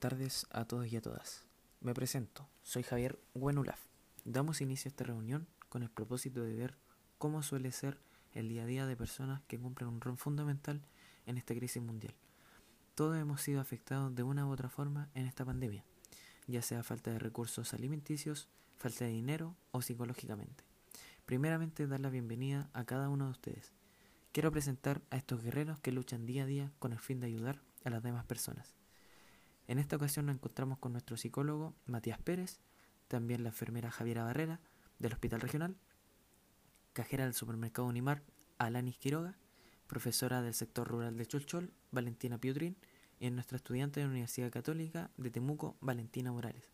Tardes a todos y a todas. Me presento, soy Javier Buenulaf. Damos inicio a esta reunión con el propósito de ver cómo suele ser el día a día de personas que cumplen un rol fundamental en esta crisis mundial. Todos hemos sido afectados de una u otra forma en esta pandemia, ya sea falta de recursos alimenticios, falta de dinero o psicológicamente. Primeramente, dar la bienvenida a cada uno de ustedes. Quiero presentar a estos guerreros que luchan día a día con el fin de ayudar a las demás personas. En esta ocasión nos encontramos con nuestro psicólogo Matías Pérez, también la enfermera Javiera Barrera del Hospital Regional, cajera del supermercado Unimar Alanis Quiroga, profesora del sector rural de Cholchol Valentina Piutrin y nuestra estudiante de la Universidad Católica de Temuco Valentina Morales.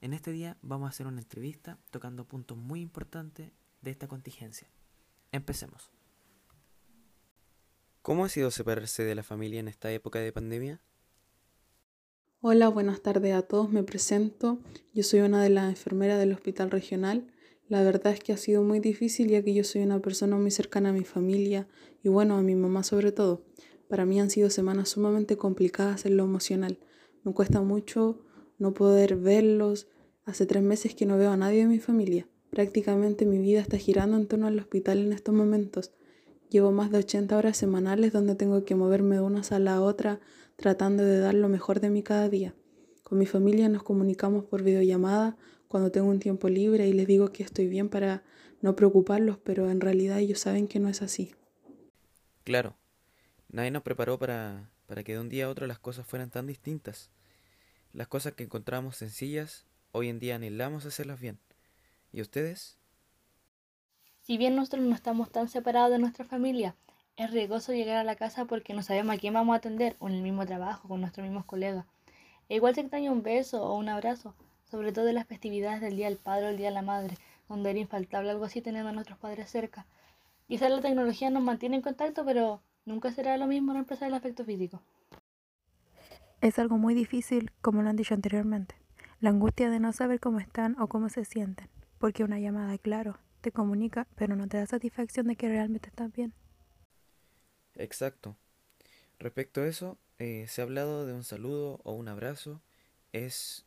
En este día vamos a hacer una entrevista tocando puntos muy importantes de esta contingencia. Empecemos. ¿Cómo ha sido separarse de la familia en esta época de pandemia? Hola, buenas tardes a todos. Me presento. Yo soy una de las enfermeras del Hospital Regional. La verdad es que ha sido muy difícil ya que yo soy una persona muy cercana a mi familia y bueno, a mi mamá sobre todo. Para mí han sido semanas sumamente complicadas en lo emocional. Me cuesta mucho no poder verlos. Hace tres meses que no veo a nadie de mi familia. Prácticamente mi vida está girando en torno al hospital en estos momentos. Llevo más de 80 horas semanales donde tengo que moverme de una sala a otra tratando de dar lo mejor de mí cada día. Con mi familia nos comunicamos por videollamada cuando tengo un tiempo libre y les digo que estoy bien para no preocuparlos, pero en realidad ellos saben que no es así. Claro, nadie nos preparó para, para que de un día a otro las cosas fueran tan distintas. Las cosas que encontramos sencillas, hoy en día anhelamos hacerlas bien. ¿Y ustedes? Si bien nosotros no estamos tan separados de nuestra familia, es riesgoso llegar a la casa porque no sabemos a quién vamos a atender o en el mismo trabajo con nuestros mismos colegas. E igual se extraña un beso o un abrazo, sobre todo en las festividades del Día del Padre o el Día de la Madre, donde era infaltable algo así teniendo a nuestros padres cerca. Quizás la tecnología nos mantiene en contacto, pero nunca será lo mismo reemplazar el afecto físico. Es algo muy difícil, como lo han dicho anteriormente. La angustia de no saber cómo están o cómo se sienten, porque una llamada, claro, te comunica, pero no te da satisfacción de que realmente estás bien. Exacto. Respecto a eso, eh, se ha hablado de un saludo o un abrazo. Es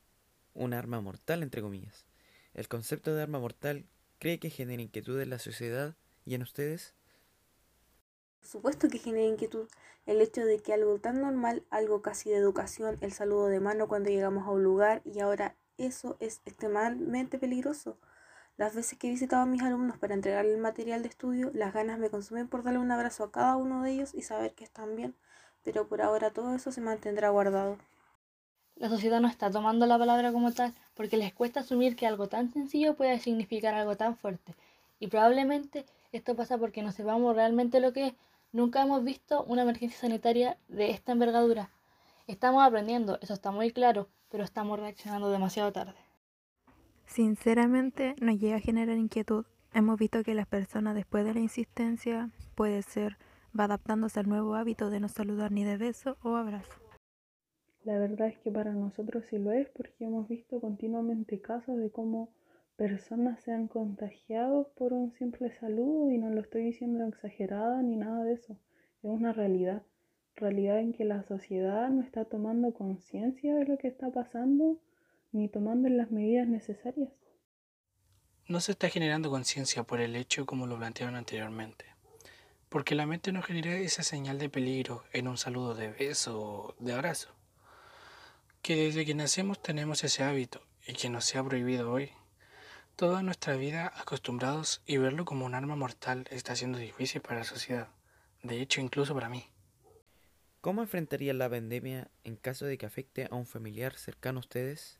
un arma mortal, entre comillas. ¿El concepto de arma mortal cree que genera inquietud en la sociedad y en ustedes? Por supuesto que genera inquietud el hecho de que algo tan normal, algo casi de educación, el saludo de mano cuando llegamos a un lugar y ahora eso es extremadamente peligroso. Las veces que he visitado a mis alumnos para entregarles el material de estudio, las ganas me consumen por darle un abrazo a cada uno de ellos y saber que están bien, pero por ahora todo eso se mantendrá guardado. La sociedad no está tomando la palabra como tal porque les cuesta asumir que algo tan sencillo puede significar algo tan fuerte. Y probablemente esto pasa porque no sepamos realmente lo que es. Nunca hemos visto una emergencia sanitaria de esta envergadura. Estamos aprendiendo, eso está muy claro, pero estamos reaccionando demasiado tarde. Sinceramente nos llega a generar inquietud. Hemos visto que las personas después de la insistencia puede ser va adaptándose al nuevo hábito de no saludar ni de beso o abrazo. La verdad es que para nosotros sí lo es porque hemos visto continuamente casos de cómo personas se han contagiado por un simple saludo y no lo estoy diciendo exagerada ni nada de eso. Es una realidad, realidad en que la sociedad no está tomando conciencia de lo que está pasando ni tomando las medidas necesarias. No se está generando conciencia por el hecho como lo plantearon anteriormente, porque la mente no genera esa señal de peligro en un saludo de beso o de abrazo, que desde que nacemos tenemos ese hábito y que nos sea prohibido hoy. Toda nuestra vida acostumbrados y verlo como un arma mortal está siendo difícil para la sociedad, de hecho incluso para mí. ¿Cómo enfrentarían la pandemia en caso de que afecte a un familiar cercano a ustedes?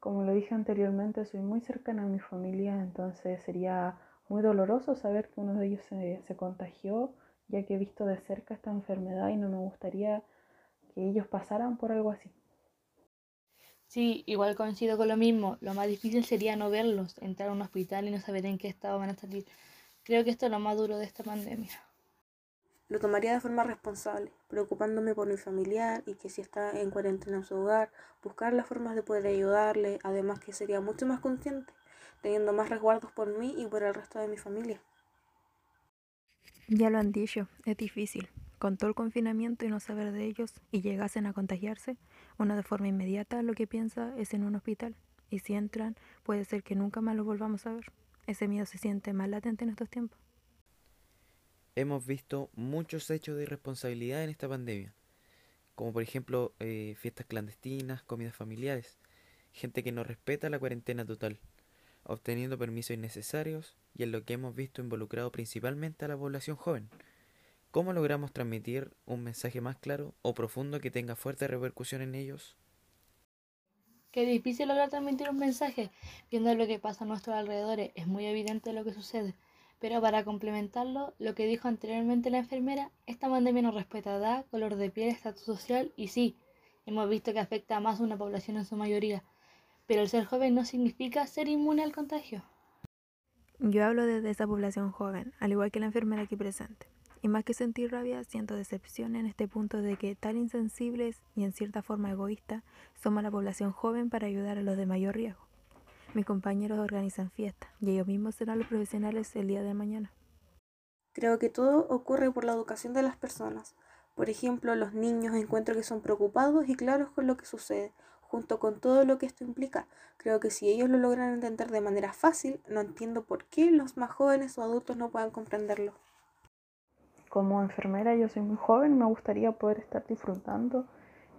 Como lo dije anteriormente, soy muy cercana a mi familia, entonces sería muy doloroso saber que uno de ellos se, contagió, ya que he visto de cerca esta enfermedad y no me gustaría que ellos pasaran por algo así. Sí, igual coincido con lo mismo. Lo más difícil sería no verlos, entrar a un hospital y no saber en qué estado van a salir. Creo que esto es lo más duro de esta pandemia. Lo tomaría de forma responsable, preocupándome por mi familiar y que si está en cuarentena en su hogar, buscar las formas de poder ayudarle, además que sería mucho más consciente, teniendo más resguardos por mí y por el resto de mi familia. Ya lo han dicho, es difícil, con todo el confinamiento y no saber de ellos y llegasen a contagiarse, uno de forma inmediata lo que piensa es en un hospital. Y si entran, puede ser que nunca más los volvamos a ver. Ese miedo se siente más latente en estos tiempos. Hemos visto muchos hechos de irresponsabilidad en esta pandemia, como por ejemplo eh, fiestas clandestinas, comidas familiares, gente que no respeta la cuarentena total, obteniendo permisos innecesarios y en lo que hemos visto involucrado principalmente a la población joven. ¿Cómo logramos transmitir un mensaje más claro o profundo que tenga fuerte repercusión en ellos? Qué difícil lograr transmitir un mensaje. Viendo lo que pasa a nuestros alrededores, es muy evidente lo que sucede. Pero para complementarlo, lo que dijo anteriormente la enfermera, esta pandemia no respeta edad, color de piel, estatus social y sí, hemos visto que afecta a más una población en su mayoría. Pero el ser joven no significa ser inmune al contagio. Yo hablo desde esa población joven, al igual que la enfermera aquí presente. Y más que sentir rabia, siento decepción en este punto de que tan insensibles y en cierta forma egoístas somos la población joven para ayudar a los de mayor riesgo. Mis compañeros organizan fiestas y ellos mismos serán los profesionales el día de mañana. Creo que todo ocurre por la educación de las personas. Por ejemplo, los niños encuentro que son preocupados y claros con lo que sucede, junto con todo lo que esto implica. Creo que si ellos lo logran entender de manera fácil, no entiendo por qué los más jóvenes o adultos no puedan comprenderlo. Como enfermera yo soy muy joven, me gustaría poder estar disfrutando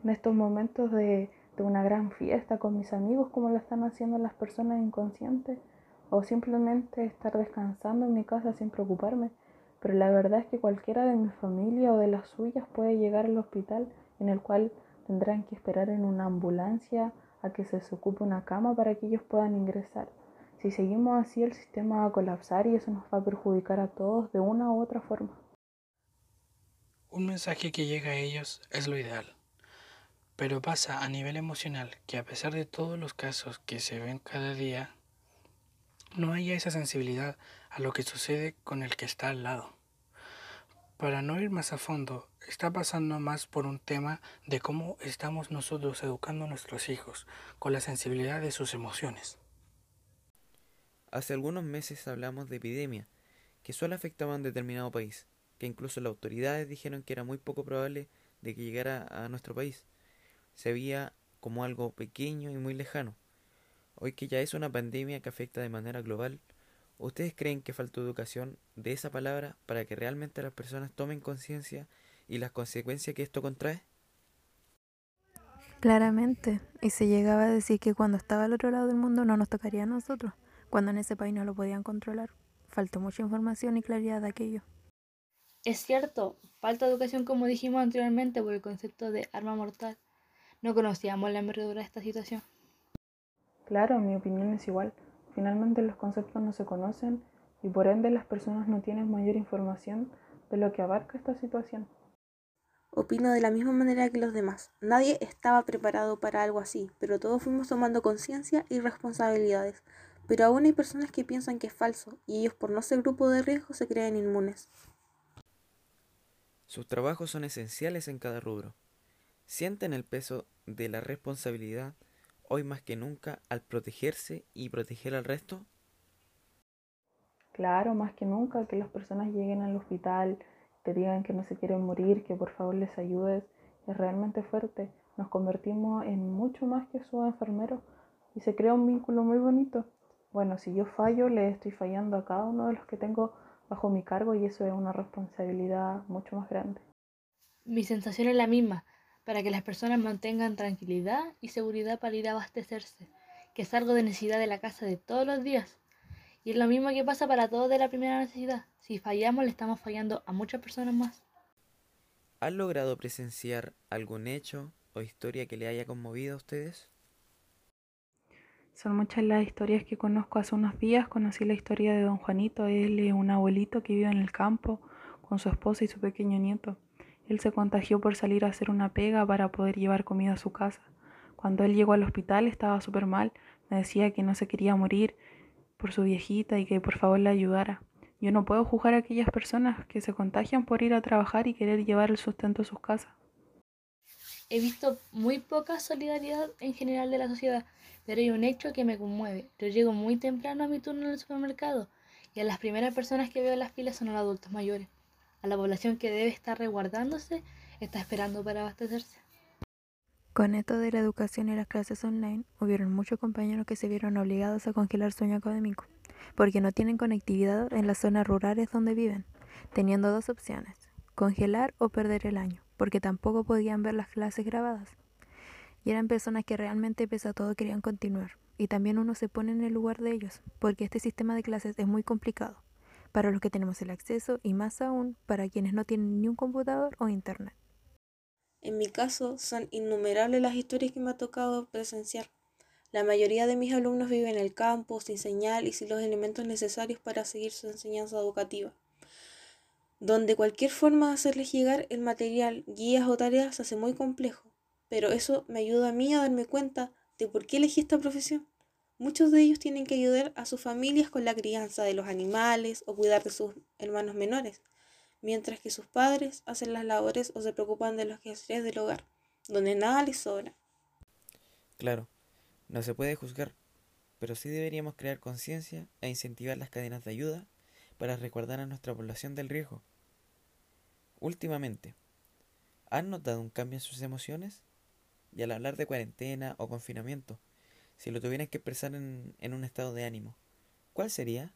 en estos momentos de, de una gran fiesta con mis amigos como lo están haciendo las personas inconscientes o simplemente estar descansando en mi casa sin preocuparme. Pero la verdad es que cualquiera de mi familia o de las suyas puede llegar al hospital en el cual tendrán que esperar en una ambulancia a que se les ocupe una cama para que ellos puedan ingresar. Si seguimos así el sistema va a colapsar y eso nos va a perjudicar a todos de una u otra forma. Un mensaje que llega a ellos es lo ideal, pero pasa a nivel emocional que a pesar de todos los casos que se ven cada día, no haya esa sensibilidad a lo que sucede con el que está al lado. Para no ir más a fondo, está pasando más por un tema de cómo estamos nosotros educando a nuestros hijos con la sensibilidad de sus emociones. Hace algunos meses hablamos de epidemia, que solo afectaba a un determinado país que incluso las autoridades dijeron que era muy poco probable de que llegara a nuestro país. Se veía como algo pequeño y muy lejano. Hoy que ya es una pandemia que afecta de manera global, ¿ustedes creen que faltó educación de esa palabra para que realmente las personas tomen conciencia y las consecuencias que esto contrae? Claramente, y se llegaba a decir que cuando estaba al otro lado del mundo no nos tocaría a nosotros, cuando en ese país no lo podían controlar. Faltó mucha información y claridad de aquello. Es cierto, falta educación como dijimos anteriormente por el concepto de arma mortal. No conocíamos la envergadura de esta situación. Claro, mi opinión es igual. Finalmente los conceptos no se conocen y por ende las personas no tienen mayor información de lo que abarca esta situación. Opino de la misma manera que los demás. Nadie estaba preparado para algo así, pero todos fuimos tomando conciencia y responsabilidades. Pero aún hay personas que piensan que es falso y ellos por no ser grupo de riesgo se creen inmunes. Sus trabajos son esenciales en cada rubro. Sienten el peso de la responsabilidad hoy más que nunca al protegerse y proteger al resto. Claro, más que nunca que las personas lleguen al hospital, te digan que no se quieren morir, que por favor les ayudes, es realmente fuerte. Nos convertimos en mucho más que su enfermero y se crea un vínculo muy bonito. Bueno, si yo fallo, le estoy fallando a cada uno de los que tengo bajo mi cargo y eso es una responsabilidad mucho más grande. Mi sensación es la misma, para que las personas mantengan tranquilidad y seguridad para ir a abastecerse, que es algo de necesidad de la casa de todos los días. Y es lo mismo que pasa para todos de la primera necesidad. Si fallamos, le estamos fallando a muchas personas más. ¿Han logrado presenciar algún hecho o historia que le haya conmovido a ustedes? Son muchas las historias que conozco. Hace unos días conocí la historia de don Juanito. Él es un abuelito que vive en el campo con su esposa y su pequeño nieto. Él se contagió por salir a hacer una pega para poder llevar comida a su casa. Cuando él llegó al hospital estaba súper mal. Me decía que no se quería morir por su viejita y que por favor le ayudara. Yo no puedo juzgar a aquellas personas que se contagian por ir a trabajar y querer llevar el sustento a sus casas. He visto muy poca solidaridad en general de la sociedad pero hay un hecho que me conmueve. Yo llego muy temprano a mi turno en el supermercado y a las primeras personas que veo en las filas son los adultos mayores. A la población que debe estar resguardándose está esperando para abastecerse. Con esto de la educación y las clases online, hubieron muchos compañeros que se vieron obligados a congelar su año académico, porque no tienen conectividad en las zonas rurales donde viven, teniendo dos opciones, congelar o perder el año, porque tampoco podían ver las clases grabadas. Y eran personas que realmente, pese a todo, querían continuar. Y también uno se pone en el lugar de ellos, porque este sistema de clases es muy complicado, para los que tenemos el acceso y más aún para quienes no tienen ni un computador o internet. En mi caso, son innumerables las historias que me ha tocado presenciar. La mayoría de mis alumnos viven en el campo, sin señal y sin los elementos necesarios para seguir su enseñanza educativa, donde cualquier forma de hacerles llegar el material, guías o tareas se hace muy complejo, pero eso me ayuda a mí a darme cuenta de por qué elegí esta profesión. Muchos de ellos tienen que ayudar a sus familias con la crianza de los animales o cuidar de sus hermanos menores mientras que sus padres hacen las labores o se preocupan de los quehaceres del hogar, donde nada les sobra. Claro, no se puede juzgar, pero sí deberíamos crear conciencia e incentivar las cadenas de ayuda para recordar a nuestra población del riesgo. Últimamente, ¿han notado un cambio en sus emociones? Y al hablar de cuarentena o confinamiento, si lo tuvieran que expresar en, en un estado de ánimo, ¿cuál sería?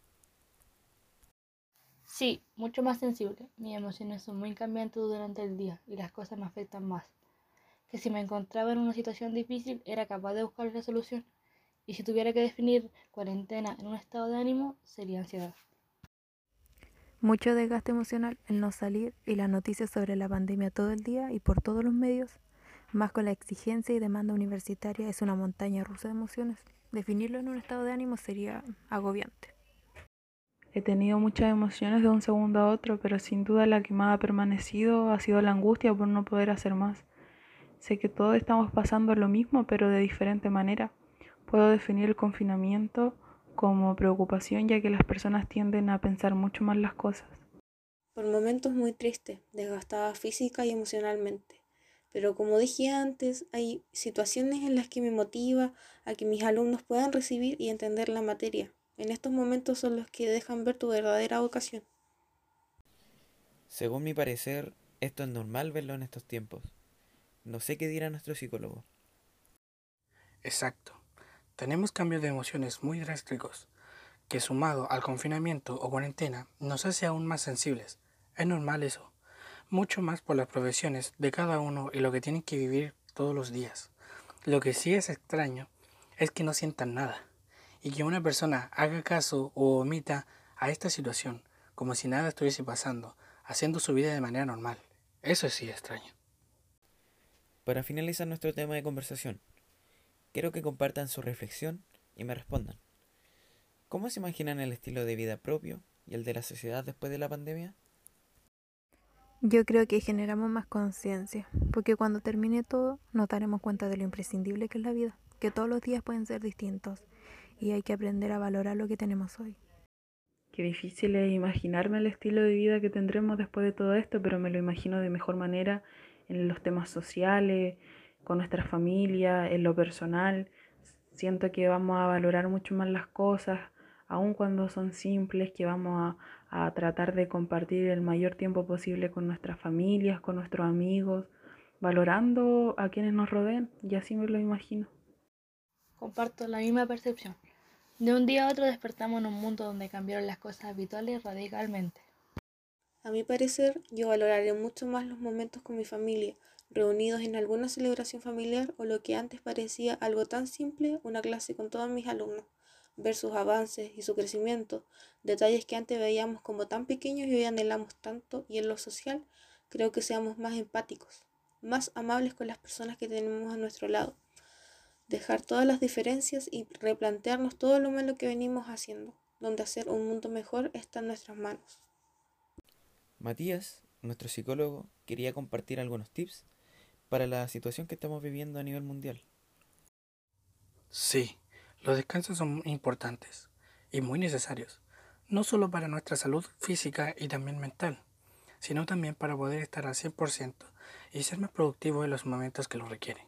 Sí, mucho más sensible. Mis emociones son muy cambiantes durante el día y las cosas me afectan más. Que si me encontraba en una situación difícil era capaz de buscar la solución. Y si tuviera que definir cuarentena en un estado de ánimo, sería ansiedad. Mucho desgaste emocional el no salir y las noticias sobre la pandemia todo el día y por todos los medios, más con la exigencia y demanda universitaria, es una montaña rusa de emociones. Definirlo en un estado de ánimo sería agobiante. He tenido muchas emociones de un segundo a otro, pero sin duda la que más ha permanecido ha sido la angustia por no poder hacer más. Sé que todos estamos pasando lo mismo, pero de diferente manera. Puedo definir el confinamiento como preocupación, ya que las personas tienden a pensar mucho más las cosas. Por momentos muy triste, desgastada física y emocionalmente. Pero como dije antes, hay situaciones en las que me motiva a que mis alumnos puedan recibir y entender la materia, en estos momentos son los que dejan ver tu verdadera vocación. Según mi parecer, esto es normal verlo en estos tiempos. No sé qué dirá nuestro psicólogo. Exacto. Tenemos cambios de emociones muy drásticos, que sumado al confinamiento o cuarentena nos hace aún más sensibles. Es normal eso. Mucho más por las profesiones de cada uno y lo que tienen que vivir todos los días. Lo que sí es extraño es que no sientan nada y que una persona haga caso o omita a esta situación como si nada estuviese pasando, haciendo su vida de manera normal. Eso sí extraño. Para finalizar nuestro tema de conversación, quiero que compartan su reflexión y me respondan. ¿Cómo se imaginan el estilo de vida propio y el de la sociedad después de la pandemia? Yo creo que generamos más conciencia, porque cuando termine todo nos daremos cuenta de lo imprescindible que es la vida, que todos los días pueden ser distintos y hay que aprender a valorar lo que tenemos hoy. Qué difícil es imaginarme el estilo de vida que tendremos después de todo esto, pero me lo imagino de mejor manera en los temas sociales, con nuestra familia, en lo personal. Siento que vamos a valorar mucho más las cosas, aun cuando son simples, que vamos a, a tratar de compartir el mayor tiempo posible con nuestras familias, con nuestros amigos, valorando a quienes nos rodeen, y así me lo imagino. Comparto la misma percepción. De un día a otro despertamos en un mundo donde cambiaron las cosas habituales radicalmente. A mi parecer, yo valoraré mucho más los momentos con mi familia, reunidos en alguna celebración familiar o lo que antes parecía algo tan simple, una clase con todos mis alumnos, ver sus avances y su crecimiento, detalles que antes veíamos como tan pequeños y hoy anhelamos tanto, y en lo social creo que seamos más empáticos, más amables con las personas que tenemos a nuestro lado dejar todas las diferencias y replantearnos todo lo malo que venimos haciendo, donde hacer un mundo mejor está en nuestras manos. Matías, nuestro psicólogo, quería compartir algunos tips para la situación que estamos viviendo a nivel mundial. Sí, los descansos son importantes y muy necesarios, no solo para nuestra salud física y también mental, sino también para poder estar al 100% y ser más productivos en los momentos que lo requieren.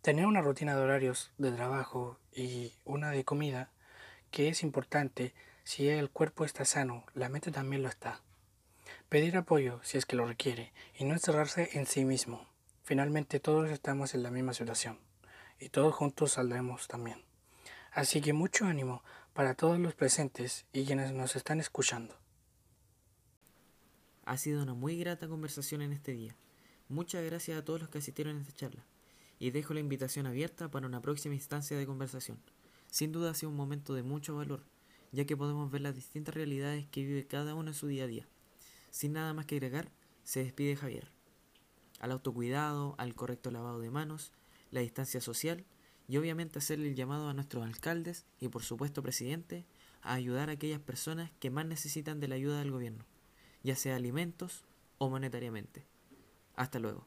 Tener una rutina de horarios de trabajo y una de comida, que es importante, si el cuerpo está sano, la mente también lo está. pedir apoyo si es que lo requiere y no encerrarse en sí mismo. Finalmente todos estamos en la misma situación y todos juntos saldremos también. Así que mucho ánimo para todos los presentes y quienes nos están escuchando. Ha sido una muy grata conversación en este día. Muchas gracias a todos los que asistieron a esta charla y dejo la invitación abierta para una próxima instancia de conversación. Sin duda ha sido un momento de mucho valor, ya que podemos ver las distintas realidades que vive cada uno en su día a día. Sin nada más que agregar, se despide Javier. Al autocuidado, al correcto lavado de manos, la distancia social y obviamente hacerle el llamado a nuestros alcaldes y por supuesto presidente a ayudar a aquellas personas que más necesitan de la ayuda del gobierno, ya sea alimentos o monetariamente. Hasta luego.